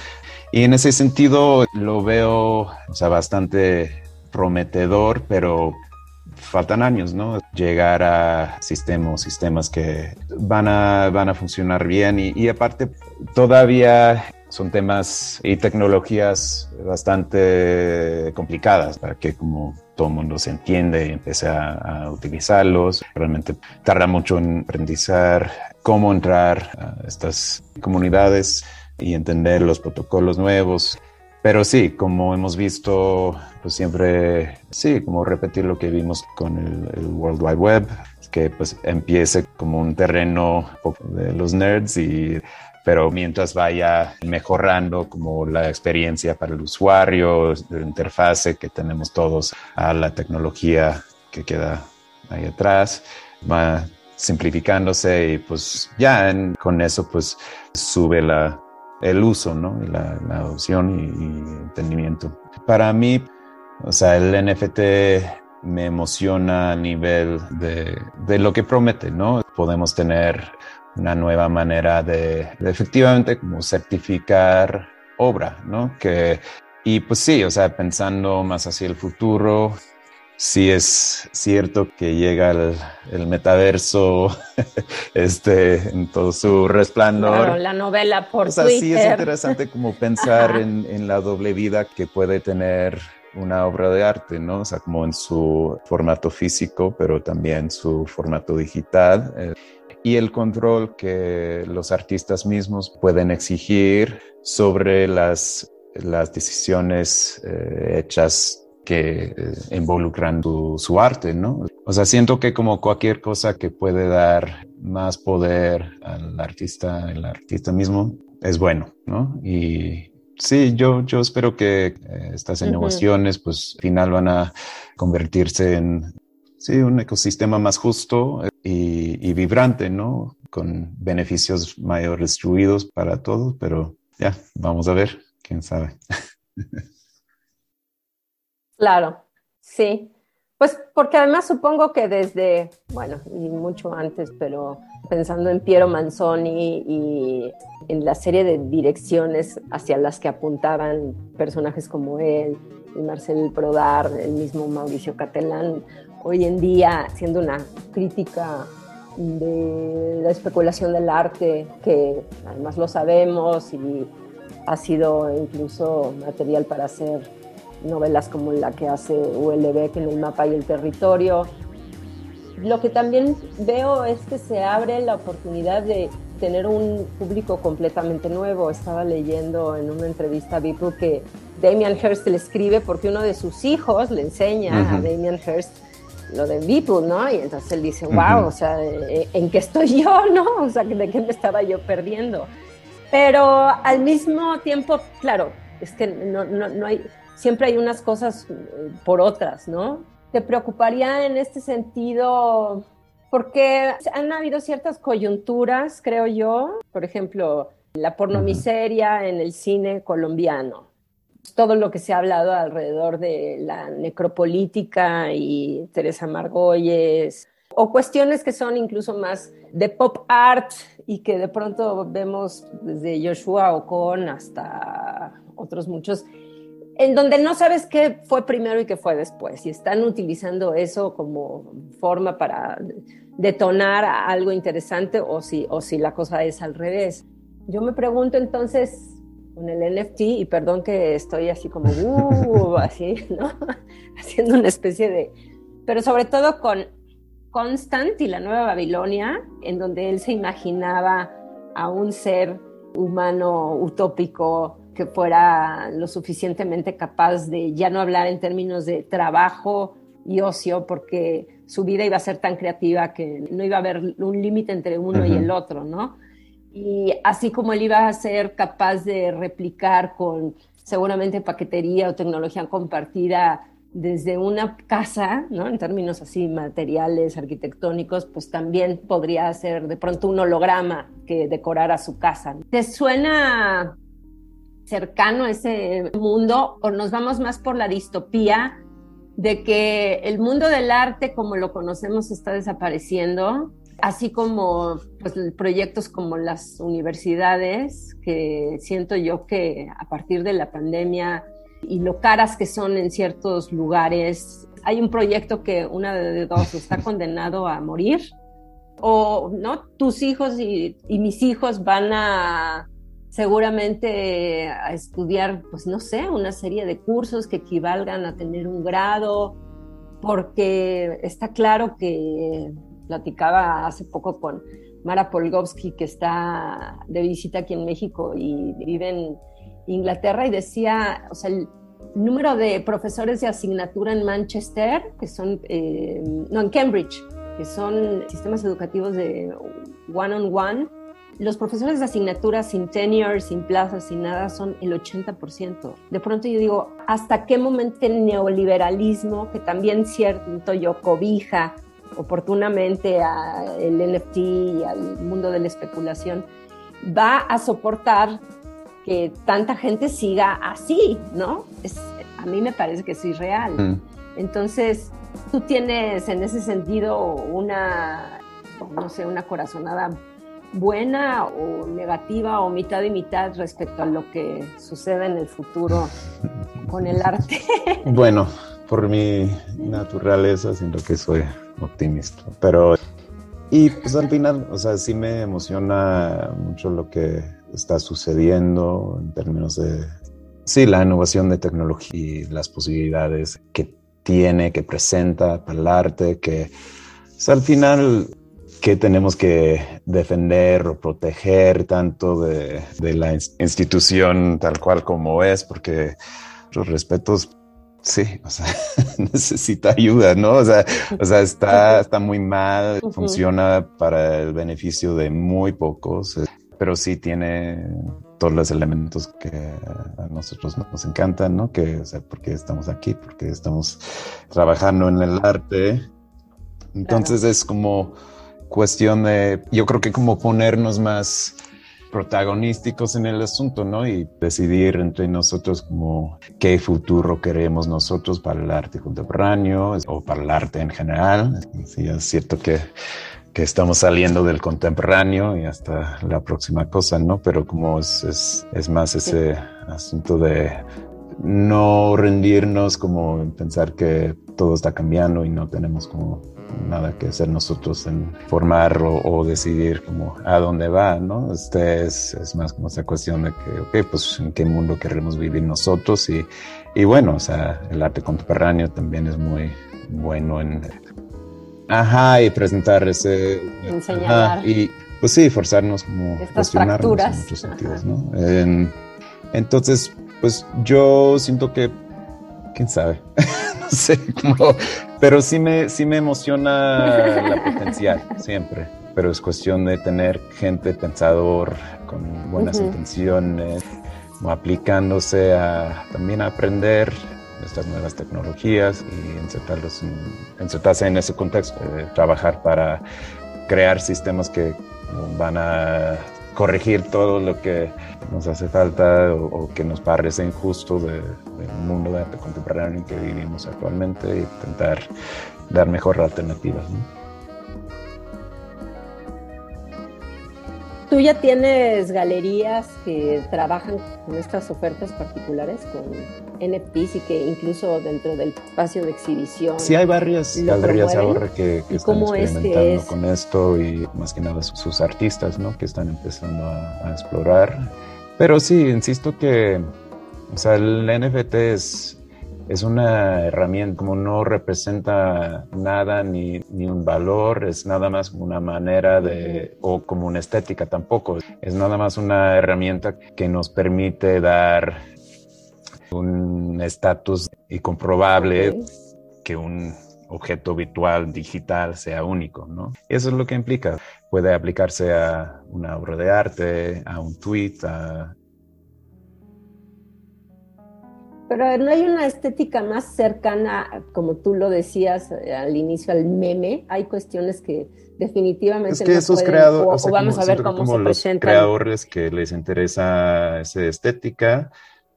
Y en ese sentido lo veo o sea, bastante prometedor, pero faltan años, ¿no? Llegar a sistemas, sistemas que van a, van a funcionar bien y, aparte todavía son temas y tecnologías bastante complicadas para que como todo el mundo se entiende y empiece a, utilizarlos. Realmente tarda mucho en aprendizar cómo entrar a estas comunidades y entender los protocolos nuevos. Pero sí, como hemos visto, pues siempre, sí, como repetir lo que vimos con el, el World Wide Web, que pues empiece como un terreno de los nerds y pero mientras vaya mejorando como la experiencia para el usuario, la interfase que tenemos todos a la tecnología que queda ahí atrás, va simplificándose y pues ya con eso pues sube la, el uso, ¿no? Y la, adopción y, y, entendimiento. Para mí, o sea, el NFT me emociona a nivel de, de lo que promete, ¿no? Podemos tener una nueva manera de, efectivamente como certificar obra, ¿no? Que, y pues sí, o sea, pensando más hacia el futuro, sí es cierto que llega el, metaverso [laughs] este, en todo su resplandor. Claro, la novela por o sea, Sí es interesante como pensar en, en, la doble vida que puede tener una obra de arte, ¿no? O sea, como en su formato físico, pero también su formato digital. Eh, y el control que los artistas mismos pueden exigir sobre las, las decisiones eh, hechas que eh, involucran su, arte, ¿no? O sea, siento que como cualquier cosa que puede dar más poder al artista, el artista mismo, es bueno, ¿no? Y sí, yo, yo espero que eh, estas innovaciones, pues, al final van a convertirse en, sí, un ecosistema más justo y, vibrante, ¿no? Con beneficios mayor distribuidos para todos, pero ya, vamos a ver, quién sabe. [laughs] Claro, sí. Pues porque además supongo que desde, bueno, y mucho antes, pero pensando en Piero Manzoni y en la serie de direcciones hacia las que apuntaban personajes como él, Marcel Prodar, el mismo Mauricio Catalán, hoy en día siendo una crítica de la especulación del arte, que además lo sabemos y ha sido incluso material para hacer novelas como la que hace ULB, en el mapa y el territorio. Lo que también veo es que se abre la oportunidad de tener un público completamente nuevo. Estaba leyendo en una entrevista a Beeple que Damian Hirst le escribe porque uno de sus hijos le enseña a Damian Hirst lo de Beeple, ¿no? Y entonces él dice, wow, o sea, ¿en qué estoy yo, [laughs] no? O sea, ¿de qué me estaba yo perdiendo? Pero al mismo tiempo, claro, es que no, no, no hay, siempre hay unas cosas eh, por otras, ¿no? ¿Te preocuparía en este sentido? Porque han habido ciertas coyunturas, creo yo, por ejemplo, la pornomiseria en el cine colombiano, todo lo que se ha hablado alrededor de la necropolítica y Teresa Margolles, o cuestiones que son incluso más de pop art y que de pronto vemos desde Joshua Ocon hasta otros muchos, en donde no sabes qué fue primero y qué fue después, y están utilizando eso como forma para detonar algo interesante o si, o si la cosa es al revés. Yo me pregunto entonces, con el NFT y perdón que estoy así como, uh, [laughs] así, ¿no? [laughs] Haciendo una especie de, pero sobre todo con Constant y la Nueva Babilonia, en donde él se imaginaba a un ser humano utópico que fuera lo suficientemente capaz de ya no hablar en términos de trabajo y ocio, porque su vida iba a ser tan creativa que no iba a haber un límite entre uno y el otro, ¿no? Y así como él iba a ser capaz de replicar con seguramente paquetería o tecnología compartida desde una casa, ¿no? En términos así materiales, arquitectónicos, pues también podría ser de pronto un holograma que decorara su casa. ¿Te suena cercano ese mundo o nos vamos más por la distopía de que el mundo del arte como lo conocemos está desapareciendo, así como pues, proyectos como las universidades, que siento yo que a partir de la pandemia y lo caras que son en ciertos lugares, hay un proyecto que una de dos está condenado a morir, o no, tus hijos y mis hijos van a seguramente a estudiar, pues no sé, una serie de cursos que equivalgan a tener un grado, porque está claro que platicaba hace poco con Mara Polgovsky, que está de visita aquí en México y vive en Inglaterra, y decía, o sea, el número de profesores de asignatura en Manchester, que son, eh, no, en Cambridge, que son sistemas educativos de one-on-one, -on -one, los profesores de asignatura sin tenure, sin plazas, sin nada, son el 80%. De pronto yo digo, ¿hasta qué momento el neoliberalismo, que también cierto yo cobija oportunamente al NFT y al mundo de la especulación, va a soportar que tanta gente siga así, ¿no? Es, a mí me parece que es irreal. Mm. Entonces, tú tienes en ese sentido una, no sé, una corazonada buena o negativa o mitad y mitad respecto a lo que sucede en el futuro con el arte? [laughs] Bueno, por mi naturaleza siento que soy optimista, pero y pues al final, o sea, sí me emociona mucho lo que está sucediendo en términos de, sí, la innovación de tecnología y las posibilidades que tiene, que presenta para el arte, que pues, al final que tenemos que defender o proteger tanto de, la institución tal cual como es, porque los respetos, sí, o sea, [laughs] necesita ayuda, ¿no? O sea, o sea está, está muy mal, funciona para el beneficio de muy pocos, pero sí tiene todos los elementos que a nosotros nos encantan, ¿no? Que, o sea, porque estamos aquí, porque estamos trabajando en el arte. Entonces es como cuestión de, yo creo que como ponernos más protagonísticos en el asunto, ¿no? Y decidir entre nosotros como qué futuro queremos nosotros para el arte contemporáneo o para el arte en general. Sí, es cierto que, que estamos saliendo del contemporáneo y hasta la próxima cosa, ¿no? Pero como es, es, es más ese asunto de no rendirnos, como pensar que todo está cambiando y no tenemos como nada que hacer nosotros en formar o, decidir como a dónde va, ¿no? Este es, es, más como esa cuestión de que, ok, pues en qué mundo queremos vivir nosotros y, y bueno, o sea, el arte contemporáneo también es muy bueno en... Ajá, y presentar ese... Enseñar. y pues sí, forzarnos como cuestionarnos en muchos sentidos, ¿no? entonces, pues yo siento que, quién sabe, [laughs] no sé cómo pero sí me, sí me emociona la potencial, [laughs] siempre. Pero es cuestión de tener gente pensador con buenas intenciones, aplicándose a también a aprender estas nuevas tecnologías y insertarlos insertarse en ese contexto, trabajar para crear sistemas que van a corregir todo lo que nos hace falta o, que nos parece injusto del mundo de arte contemporáneo en que vivimos actualmente e intentar dar mejor alternativas. ¿Tú ya tienes galerías que trabajan con estas ofertas particulares, con NFTs y que incluso dentro del espacio de exhibición? Sí, hay varias galerías ahora que, están experimentando con esto y más que nada sus artistas, ¿no? Que están empezando a, explorar. Pero sí, insisto que, o sea, el NFT es, es una herramienta, como no representa nada ni, ni, un valor, es nada más una manera de, o como una estética tampoco, es nada más una herramienta que nos permite dar un estatus y comprobable que un objeto virtual digital sea único, ¿no? Eso es lo que implica. Puede aplicarse a una obra de arte, a un tweet, a... Pero no hay una estética más cercana, como tú lo decías al inicio, al meme. Hay cuestiones que definitivamente es que no esos pueden, creadores, o, o vamos a ver cómo como se los presentan. creadores que les interesa esa estética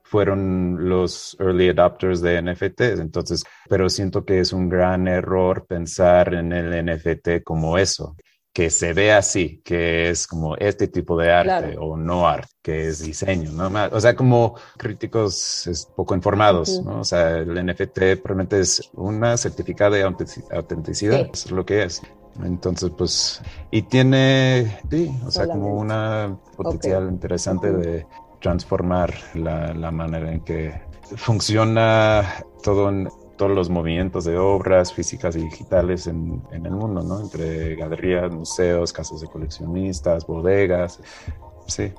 fueron los early adopters de NFTs. Entonces, pero siento que es un gran error pensar en el NFT como eso, que se ve así, que es como este tipo de arte Claro. o no arte, que es diseño, ¿no? O sea, como críticos es, poco informados. ¿no? O sea, el NFT realmente es una certificado de autentici- autenticidad, Sí. es lo que es. Entonces, pues, y tiene, sí, o sea, como una potencial interesante de transformar la, la manera en que funciona todo en, todos los movimientos de obras físicas y digitales en, en el mundo, ¿no? Entre galerías, museos, casas de coleccionistas, bodegas. Sí,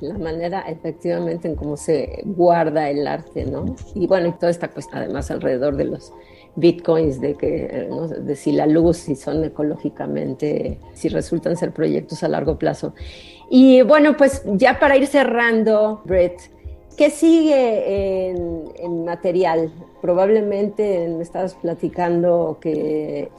La manera efectivamente en cómo se guarda el arte, ¿no? Y bueno, y toda esta cuestión además alrededor de los bitcoins, de que, eh, de si la luz, si son ecológicamente, si resultan ser proyectos a largo plazo. Y bueno, pues ya para ir cerrando, Brett, ¿qué sigue en, en material? Probablemente me estabas platicando que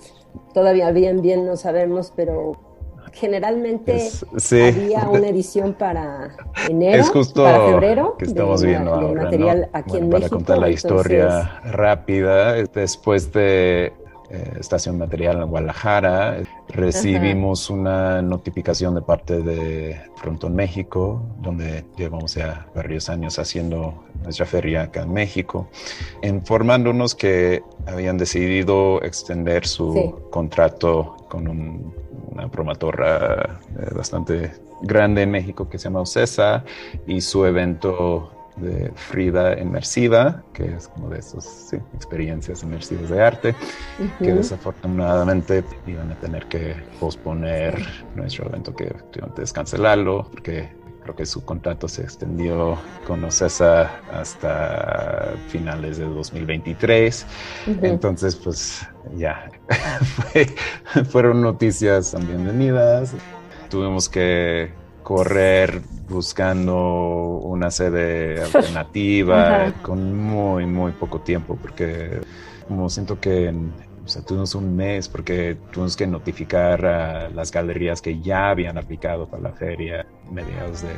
todavía bien, bien no sabemos, pero generalmente es, sí. había una edición para [laughs] enero, Es justo para febrero, que estamos de, viendo de ahora, material ¿no? aquí Bueno, en para México. contar la entonces, historia rápida, después de eh, Estación Material en Guadalajara, recibimos una notificación de parte de Frontón México, donde llevamos ya varios años haciendo nuestra feria acá en México, informándonos que habían decidido extender su Sí. contrato con un- una promotora eh, bastante grande en México que se llama Ocesa y su evento de Frida Inmersiva, que es como de esas sí, experiencias inmersivas de arte, que desafortunadamente iban a tener que posponer nuestro evento, que efectivamente es cancelarlo, porque creo que su contrato se extendió con Ocesa hasta finales de 2023. Ujú. Entonces, pues ya, Fue- [laughs] fueron noticias bienvenidas. Tuvimos que correr buscando una sede alternativa [laughs] con muy, muy poco tiempo, porque como siento que en- o sea, tuvimos un mes porque tuvimos que notificar a las galerías que ya habían aplicado para la feria mediados de,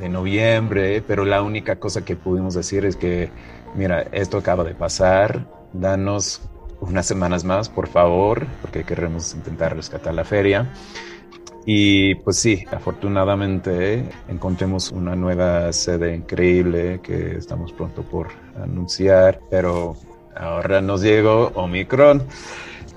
de noviembre, pero la única cosa que pudimos decir es que, mira, esto acaba de pasar, danos unas semanas más, por favor, porque queremos intentar rescatar la feria. Y pues sí, afortunadamente encontremos una nueva sede increíble que estamos pronto por anunciar, pero ahora nos llegó Omicron.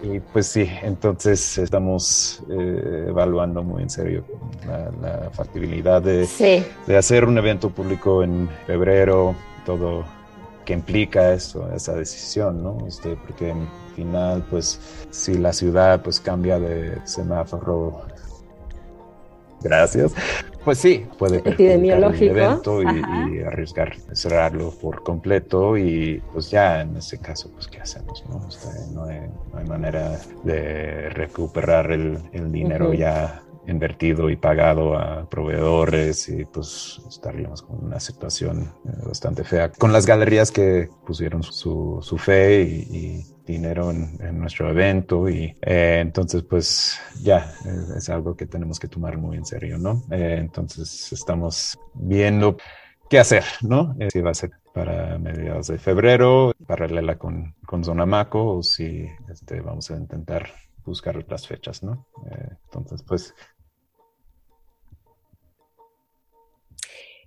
Y pues sí, entonces estamos eh, evaluando muy en serio la, la factibilidad de, Sí, de hacer un evento público en febrero, todo que implica eso, esa decisión, ¿no? Este, porque al final, pues, si la ciudad pues cambia de semáforo, gracias, pues sí, puede perjudicar el Epidemiológico, evento y, arriesgar cerrarlo por completo y pues ya en ese caso, pues, ¿qué hacemos, no? Este, no, hay, no hay manera de recuperar el, el dinero ya invertido y pagado a proveedores y pues estaríamos con una situación eh, bastante fea con las galerías que pusieron su, su fe y, dinero en, nuestro evento y eh, entonces pues ya es, es algo que tenemos que tomar muy en serio, ¿no? Eh, entonces estamos viendo qué hacer, ¿no? Eh, si va a ser para mediados de febrero, paralela con, con Zonamaco, o si este, vamos a intentar buscar otras fechas, ¿no? Eh, entonces, pues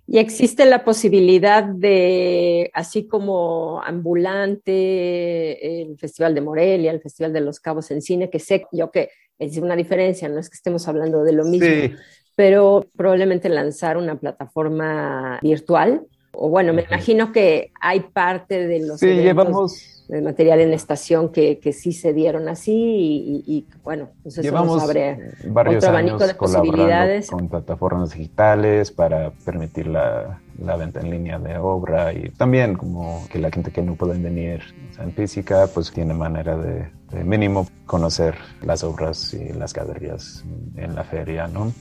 y existe la posibilidad de, así como ambulante, el Festival de Morelia, el Festival de los Cabos en Cine, que sé yo que es una diferencia, no es que estemos hablando de lo mismo, sí, pero probablemente lanzar una plataforma virtual. O bueno, me imagino que hay parte de los sí, llevamos de material en estación que, que sí se dieron así y, y, bueno, pues eso nos abre varios otro abanico años de posibilidades. con plataformas digitales para permitir la, la, venta en línea de obra y también como que la gente que no puede venir o sea, en física pues tiene manera de, de, mínimo conocer las obras y las galerías en la feria, ¿no?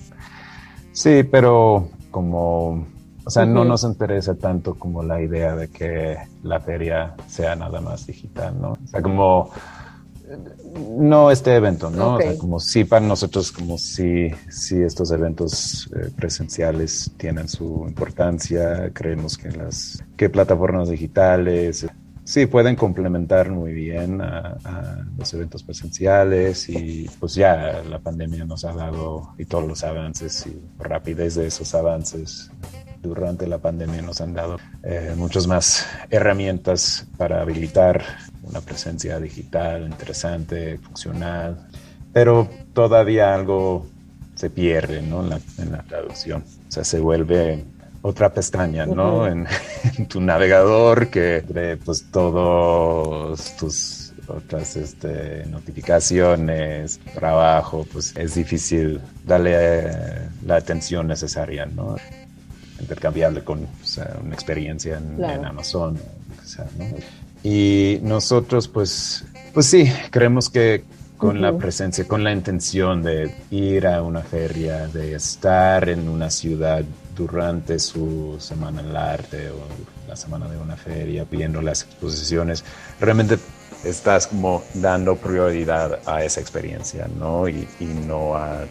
Sí, pero como o sea, uh -huh. no nos interesa tanto como la idea de que la feria sea nada más digital, ¿no? O sea, como no este evento, ¿no? Okay. O sea, como sí para nosotros, como si, si estos eventos eh, presenciales tienen su importancia, creemos que las que plataformas digitales sí pueden complementar muy bien a, a, los eventos presenciales y pues ya la pandemia nos ha dado y todos los avances y rapidez de esos avances durante la pandemia nos han dado eh, muchas más herramientas para habilitar una presencia digital interesante, funcional, pero todavía algo se pierde ¿no? en, la, en la traducción. O sea, se vuelve otra pestaña, ¿no? Uh -huh. en, [laughs] en, tu navegador que pues todos tus otras este, notificaciones, trabajo, pues es difícil darle eh, la atención necesaria, ¿no? Intercambiable con o sea, una experiencia en, claro. en Amazon. O sea, ¿no? Y nosotros, pues, pues sí, creemos que con uh -huh. la presencia, con la intención de ir a una feria, de estar en una ciudad durante su semana del arte o la semana de una feria, viendo las exposiciones, realmente estás como dando prioridad a esa experiencia, ¿no? Y, y no a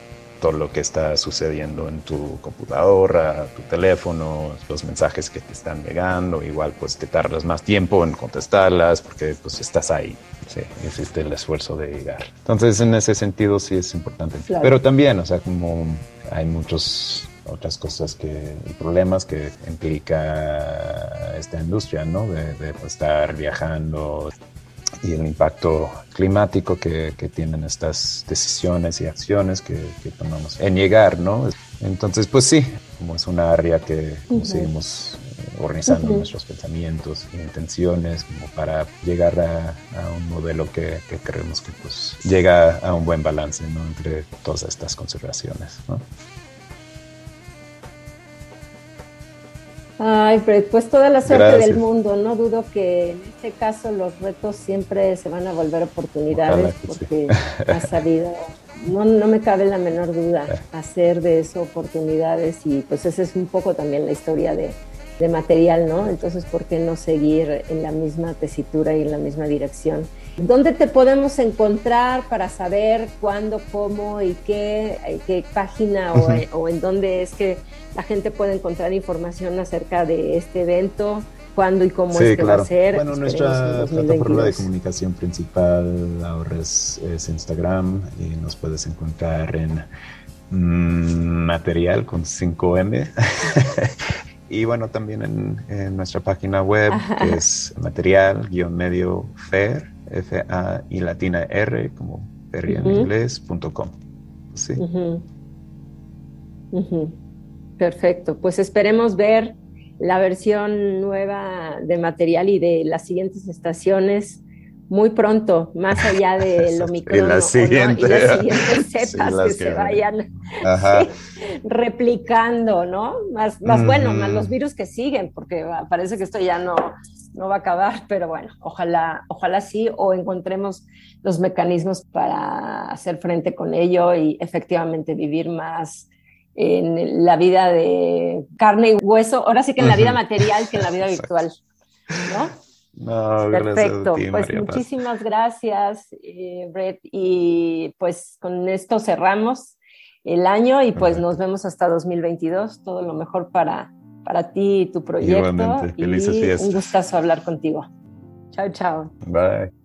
todo lo que está sucediendo en tu computadora, tu teléfono, los mensajes que te están llegando, igual pues te tardas más tiempo en contestarlas porque pues estás ahí, sí, existe el esfuerzo de llegar. Entonces en ese sentido sí es importante. Claro. Pero también, o sea, como hay muchos otras cosas que problemas que implica esta industria, ¿no? De, de estar viajando y el impacto climático que, que, tienen estas decisiones y acciones que, que, tomamos en llegar, ¿no? Entonces, pues sí, como es una área que uh -huh. seguimos organizando uh -huh. nuestros pensamientos e intenciones como para llegar a, a un modelo que, que, creemos que pues llega a un buen balance, ¿no? Entre todas estas consideraciones, ¿no? Ay, pues toda la suerte Gracias. del mundo. No dudo que en este caso los retos siempre se van a volver oportunidades porque sí. has sabido, no, no me cabe la menor duda, hacer de eso oportunidades y pues esa es un poco también la historia de, de material, ¿no? Entonces, ¿por qué no seguir en la misma tesitura y en la misma dirección? ¿Dónde te podemos encontrar para saber cuándo, cómo y qué, qué página o, o, en dónde es que la gente puede encontrar información acerca de este evento? ¿Cuándo y cómo sí, es que claro. va a ser? Bueno, nuestra plataforma de comunicación principal ahora es, es, Instagram y nos puedes encontrar en mmm, material con 5M. [laughs] Y bueno, también en, en nuestra página web, Ajá. que es material-medio fair, F-A y latina R, como uh -huh. en inglés, punto com. Sí. Uh -huh. Uh -huh. Perfecto. Pues esperemos ver la versión nueva de material y de las siguientes estaciones muy pronto, más allá de [laughs] lo micro. y la siguiente, ¿no? y las siguientes [laughs] cepas sí, que, que, se vayan [laughs] sí, replicando, ¿no? Más, más mm. bueno, más los virus que siguen, porque parece que esto ya no, no va a acabar, [laughs] pero bueno, ojalá, ojalá sí, o encontremos los mecanismos para hacer frente con ello y efectivamente vivir más en la vida de carne y hueso, ahora sí que en la vida material que en la vida [laughs] virtual, ¿no? No, Perfecto, ti, pues María muchísimas gracias, eh, Brett, y pues con esto cerramos el año y pues nos vemos hasta 2022. Todo lo mejor para, para ti y tu proyecto. Igualmente, felices y. Un gustazo hablar contigo. Chao, chao. Bye.